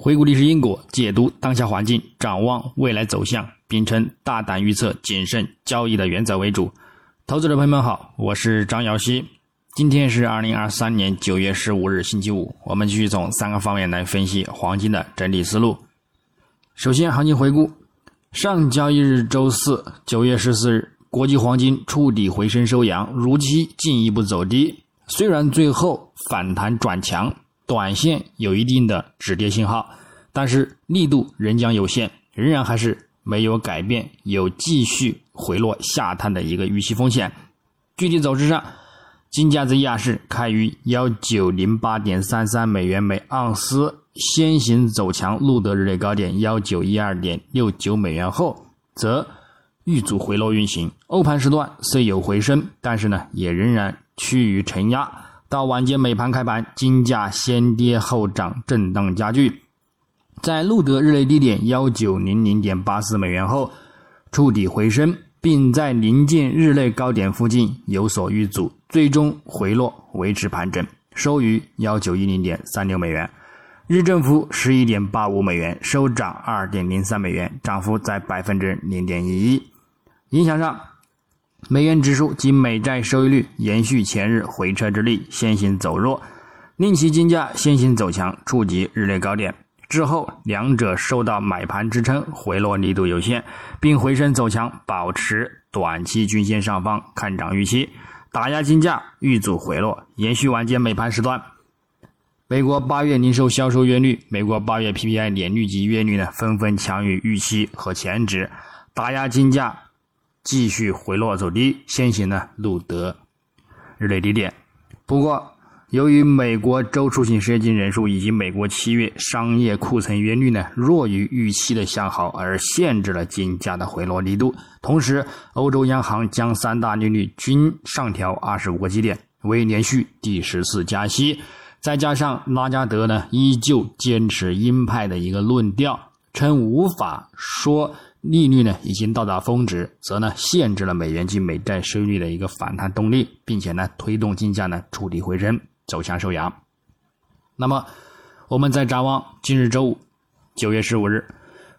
回顾历史因果，解读当下环境，展望未来走向，秉承大胆预测、谨慎交易的原则为主。投资者朋友们好，我是张瑶希。今天是二零二三年九月十五日，星期五。我们继续从三个方面来分析黄金的整体思路。首先，行情回顾：上交易日周四九月十四日，国际黄金触底回升收阳，如期进一步走低。虽然最后反弹转强。短线有一定的止跌信号，但是力度仍将有限，仍然还是没有改变，有继续回落下探的一个预期风险。具体走势上，金价在亚市开于幺九零八点三三美元每盎司，先行走强录得日内高点幺九一二点六九美元后，则遇阻回落运行。欧盘时段虽有回升，但是呢，也仍然趋于承压。到晚间美盘开盘，金价先跌后涨，震荡加剧。在录得日内低点幺九零零点八四美元后，触底回升，并在临近日内高点附近有所遇阻，最终回落，维持盘整，收于幺九一零点三六美元，日振幅十一点八五美元，收涨二点零三美元，涨幅在百分之零点一一。影响上。美元指数及美债收益率延续前日回撤之力，先行走弱，令其金价先行走强，触及日内高点之后，两者受到买盘支撑，回落力度有限，并回升走强，保持短期均线上方看涨预期，打压金价遇阻回落。延续晚间美盘时段，美国八月零售销售月率、美国八月 PPI 年率及月率呢，纷纷强于预期和前值，打压金价。继续回落走低，先行呢录得日内低点。不过，由于美国周出行失业金人数以及美国七月商业库存月率呢弱于预期的向好，而限制了金价的回落力度。同时，欧洲央行将三大利率均上调二十五个基点，为连续第十次加息。再加上拉加德呢依旧坚持鹰派的一个论调，称无法说。利率呢已经到达峰值，则呢限制了美元及美债收益率的一个反弹动力，并且呢推动金价呢触底回升，走向收阳。那么，我们再展望今日周五，九月十五日，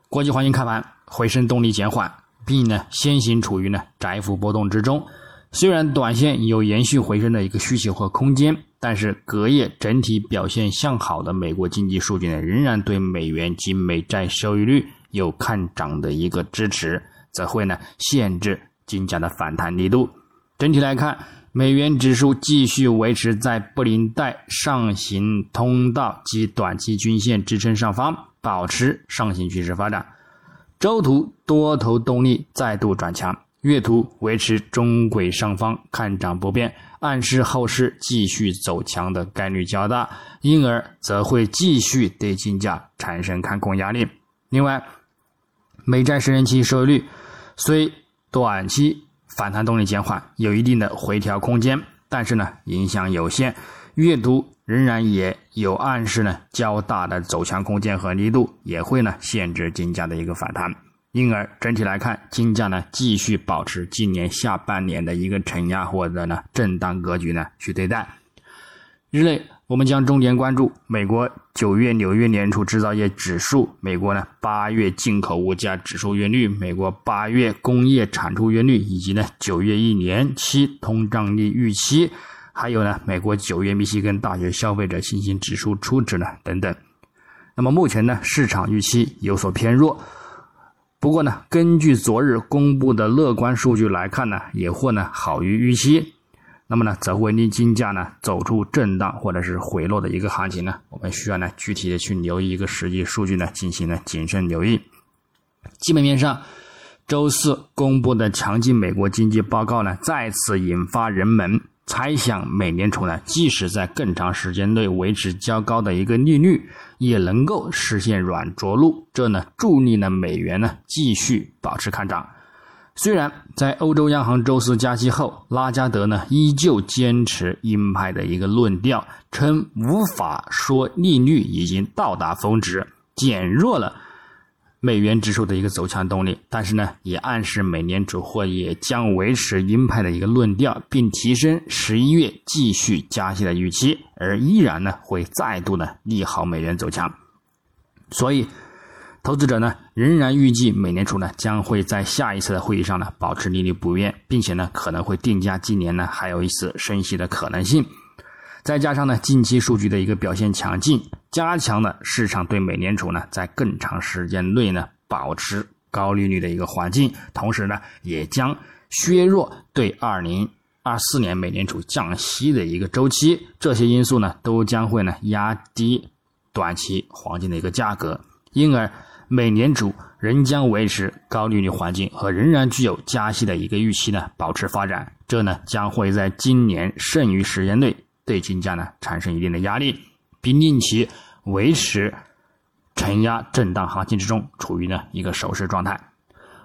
国际黄金开盘回升动力减缓，并呢先行处于呢窄幅波动之中。虽然短线有延续回升的一个需求和空间，但是隔夜整体表现向好的美国经济数据呢，仍然对美元及美债收益率。有看涨的一个支持，则会呢限制金价的反弹力度。整体来看，美元指数继续维持在布林带上行通道及短期均线支撑上方，保持上行趋势发展。周图多头动力再度转强，月图维持中轨上方看涨不变，暗示后市继续走强的概率较大，因而则会继续对金价产生看空压力。另外，美债十年期收益率虽短期反弹动力减缓，有一定的回调空间，但是呢影响有限。月图仍然也有暗示呢较大的走强空间和力度，也会呢限制金价的一个反弹。因而整体来看，金价呢继续保持今年下半年的一个承压或者呢震荡格局呢去对待。日内。我们将重点关注美国九月纽约年初制造业指数、美国呢八月进口物价指数月率、美国八月工业产出月率，以及呢九月一年期通胀率预期，还有呢美国九月密西根大学消费者信心指数初值呢等等。那么目前呢市场预期有所偏弱，不过呢根据昨日公布的乐观数据来看呢，也或呢好于预期。那么呢，则会令金价呢走出震荡或者是回落的一个行情呢？我们需要呢具体的去留意一个实际数据呢，进行呢谨慎留意。基本面上，周四公布的强劲美国经济报告呢，再次引发人们猜想，美联储呢即使在更长时间内维持较高的一个利率，也能够实现软着陆，这呢助力呢美元呢继续保持看涨。虽然在欧洲央行周四加息后，拉加德呢依旧坚持鹰派的一个论调，称无法说利率已经到达峰值，减弱了美元指数的一个走强动力。但是呢，也暗示美联储或也将维持鹰派的一个论调，并提升十一月继续加息的预期，而依然呢会再度呢利好美元走强。所以，投资者呢仍然预计美联储呢将会在下一次的会议上呢保持利率不变，并且呢可能会定价今年呢还有一次升息的可能性。再加上呢近期数据的一个表现强劲，加强了市场对美联储呢在更长时间内呢保持高利率的一个环境，同时呢也将削弱对二零二四年美联储降息的一个周期。这些因素呢都将会呢压低。短期黄金的一个价格，因而美联储仍将维持高利率环境和仍然具有加息的一个预期呢，保持发展。这呢将会在今年剩余时间内对金价呢产生一定的压力，并令其维持承压震荡行情之中，处于呢一个守势状态。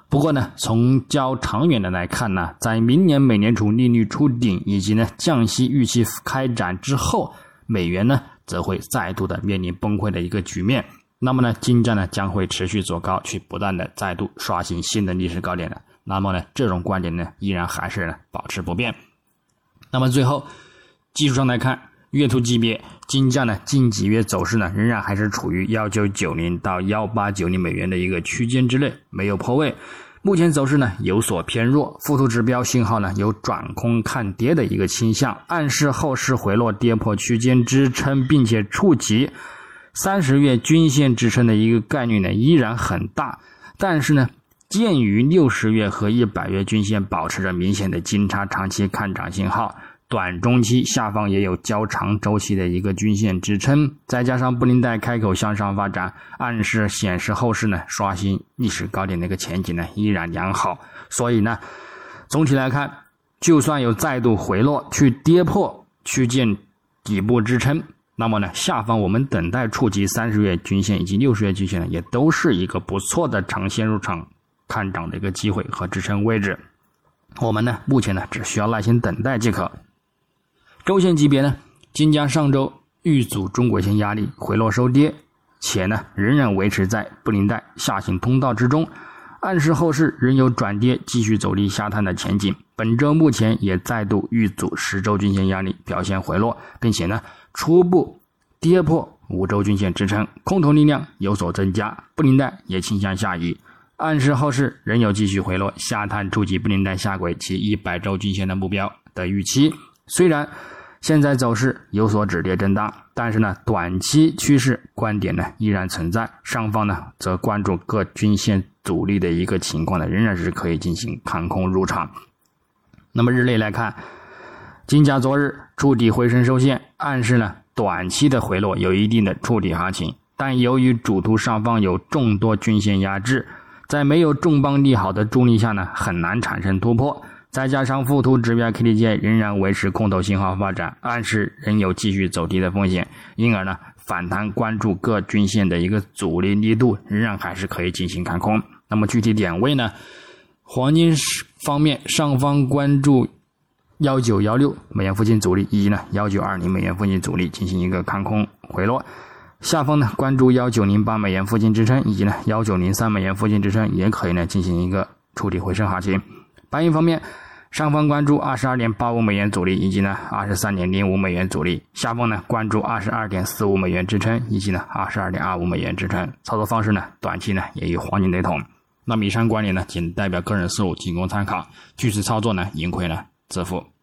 不过呢，从较长远的来看呢，在明年美联储利率触顶以及呢降息预期开展之后，美元呢。则会再度的面临崩溃的一个局面，那么呢，金价呢将会持续走高，去不断的再度刷新新的历史高点的。那么呢，这种观点呢依然还是呢保持不变。那么最后，技术上来看，月图级别金价呢近几月走势呢仍然还是处于幺九九零到幺八九零美元的一个区间之内，没有破位。目前走势呢有所偏弱，附图指标信号呢有转空看跌的一个倾向，暗示后市回落跌破区间支撑，并且触及三十月均线支撑的一个概率呢依然很大。但是呢，鉴于六十月和一百月均线保持着明显的金叉，长期看涨信号。短中期下方也有较长周期的一个均线支撑，再加上布林带开口向上发展，暗示显示后市呢刷新历史高点的一个前景呢依然良好。所以呢，总体来看，就算有再度回落去跌破区间底部支撑，那么呢下方我们等待触及三十月均线以及六十月均线呢，也都是一个不错的长线入场看涨的一个机会和支撑位置。我们呢目前呢只需要耐心等待即可。周线级别呢，金价上周遇阻中轨线压力回落收跌，且呢仍然维持在布林带下行通道之中，暗示后市仍有转跌继续走低下探的前景。本周目前也再度遇阻十周均线压力表现回落，并且呢初步跌破五周均线支撑，空头力量有所增加，布林带也倾向下移，暗示后市仍有继续回落下探触及布林带下轨及一百周均线的目标的预期。虽然现在走势有所止跌震荡，但是呢，短期趋势观点呢依然存在。上方呢则关注各均线阻力的一个情况呢，仍然是可以进行看空入场。那么日内来看，金价昨日触底回升收线，暗示呢短期的回落有一定的触底行情，但由于主图上方有众多均线压制，在没有重磅利好的助力下呢，很难产生突破。再加上附图指标 KDJ 仍然维持空头信号发展，暗示仍有继续走低的风险，因而呢，反弹关注各均线的一个阻力力度，仍然还是可以进行看空。那么具体点位呢？黄金方面，上方关注幺九幺六美元附近阻力，以及呢幺九二零美元附近阻力进行一个看空回落；下方呢关注幺九零八美元附近支撑，以及呢幺九零三美元附近支撑，也可以呢进行一个触底回升行情。白银方面。上方关注二十二点八五美元阻力，以及呢二十三点零五美元阻力；下方呢关注二十二点四五美元支撑，以及呢二十二点二五美元支撑。操作方式呢，短期呢也与黄金雷同。那以上观点呢，仅代表个人思路，仅供参考。据此操作呢，盈亏呢自负。